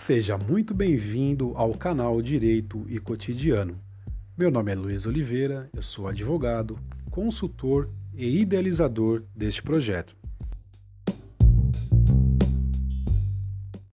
Seja muito bem-vindo ao canal Direito e Cotidiano. Meu nome é Luiz Oliveira, eu sou advogado, consultor e idealizador deste projeto.